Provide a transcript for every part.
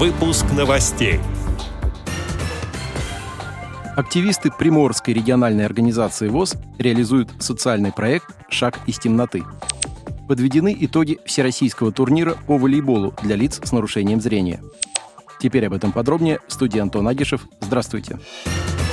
Выпуск новостей. Активисты Приморской региональной организации ВОЗ реализуют социальный проект «Шаг из темноты». Подведены итоги всероссийского турнира по волейболу для лиц с нарушением зрения. Теперь об этом подробнее. Студия Антон Агишев. Здравствуйте. Здравствуйте.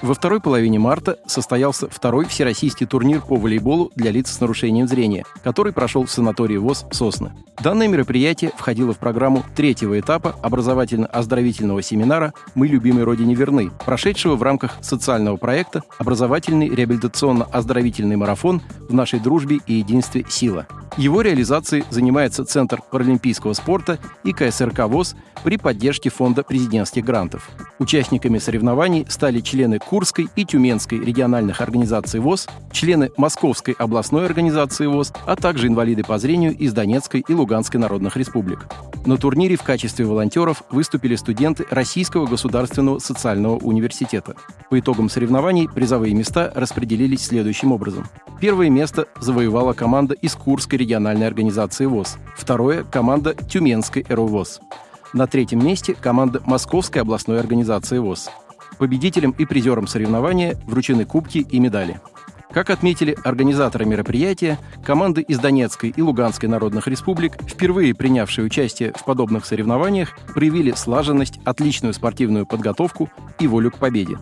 Во второй половине марта состоялся второй всероссийский турнир по волейболу для лиц с нарушением зрения, который прошел в санатории ВОЗ «Сосны». Данное мероприятие входило в программу третьего этапа образовательно-оздоровительного семинара «Мы любимой Родине верны», прошедшего в рамках социального проекта «Образовательный реабилитационно-оздоровительный марафон в нашей дружбе и единстве сила». Его реализацией занимается Центр паралимпийского спорта и КСРК ВОЗ при поддержке Фонда президентских грантов. Участниками соревнований стали члены Курской и Тюменской региональных организаций ВОЗ, члены Московской областной организации ВОЗ, а также инвалиды по зрению из Донецкой и Луганской народных республик. На турнире в качестве волонтеров выступили студенты Российского государственного социального университета. По итогам соревнований призовые места распределились следующим образом. Первое место завоевала команда из Курской региональной организации ВОЗ. Второе – команда Тюменской РУВОЗ. На третьем месте – команда Московской областной организации ВОЗ. Победителям и призерам соревнования вручены кубки и медали. Как отметили организаторы мероприятия, команды из Донецкой и Луганской народных республик, впервые принявшие участие в подобных соревнованиях, проявили слаженность, отличную спортивную подготовку и волю к победе.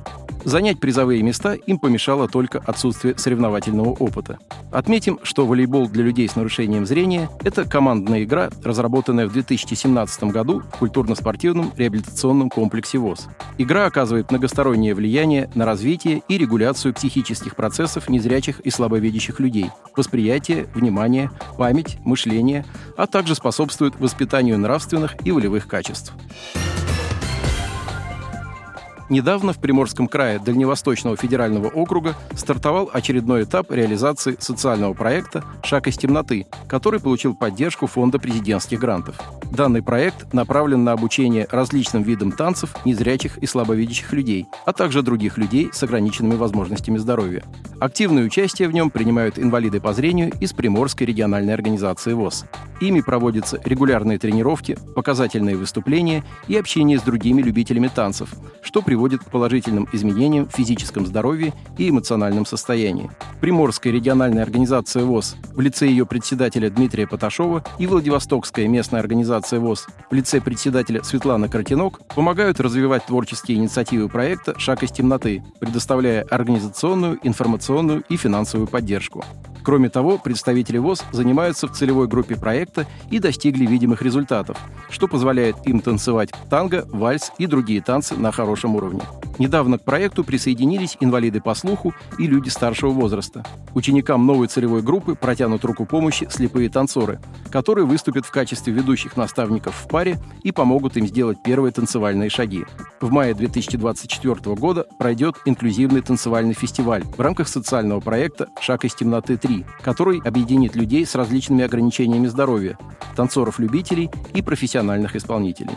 Занять призовые места им помешало только отсутствие соревновательного опыта. Отметим, что волейбол для людей с нарушением зрения – это командная игра, разработанная в 2017 году в культурно-спортивном реабилитационном комплексе ВОЗ. Игра оказывает многостороннее влияние на развитие и регуляцию психических процессов незрячих и слабовидящих людей, восприятие, внимание, память, мышление, а также способствует воспитанию нравственных и волевых качеств. Недавно в Приморском крае Дальневосточного федерального округа стартовал очередной этап реализации социального проекта «Шаг из темноты», который получил поддержку Фонда президентских грантов. Данный проект направлен на обучение различным видам танцев незрячих и слабовидящих людей, а также других людей с ограниченными возможностями здоровья. Активное участие в нем принимают инвалиды по зрению из Приморской региональной организации ВОЗ. Ими проводятся регулярные тренировки, показательные выступления и общение с другими любителями танцев, что приводит к положительным изменениям в физическом здоровье и эмоциональном состоянии. Приморская региональная организация ВОЗ в лице ее председателя Дмитрия Поташова и Владивостокская местная организация ВОЗ в лице председателя Светланы Кротинок помогают развивать творческие инициативы проекта «Шаг из темноты», предоставляя организационную, информационную и финансовую поддержку. Кроме того, представители ВОЗ занимаются в целевой группе проекта и достигли видимых результатов, что позволяет им танцевать танго, вальс и другие танцы на хорошем уровне. Недавно к проекту присоединились инвалиды по слуху и люди старшего возраста. Ученикам новой целевой группы протянут руку помощи слепые танцоры, которые выступят в качестве ведущих наставников в паре и помогут им сделать первые танцевальные шаги. В мае 2024 года пройдет инклюзивный танцевальный фестиваль в рамках социального проекта «Шаг из темноты 3», который объединит людей с различными ограничениями здоровья, танцоров-любителей и профессиональных исполнителей.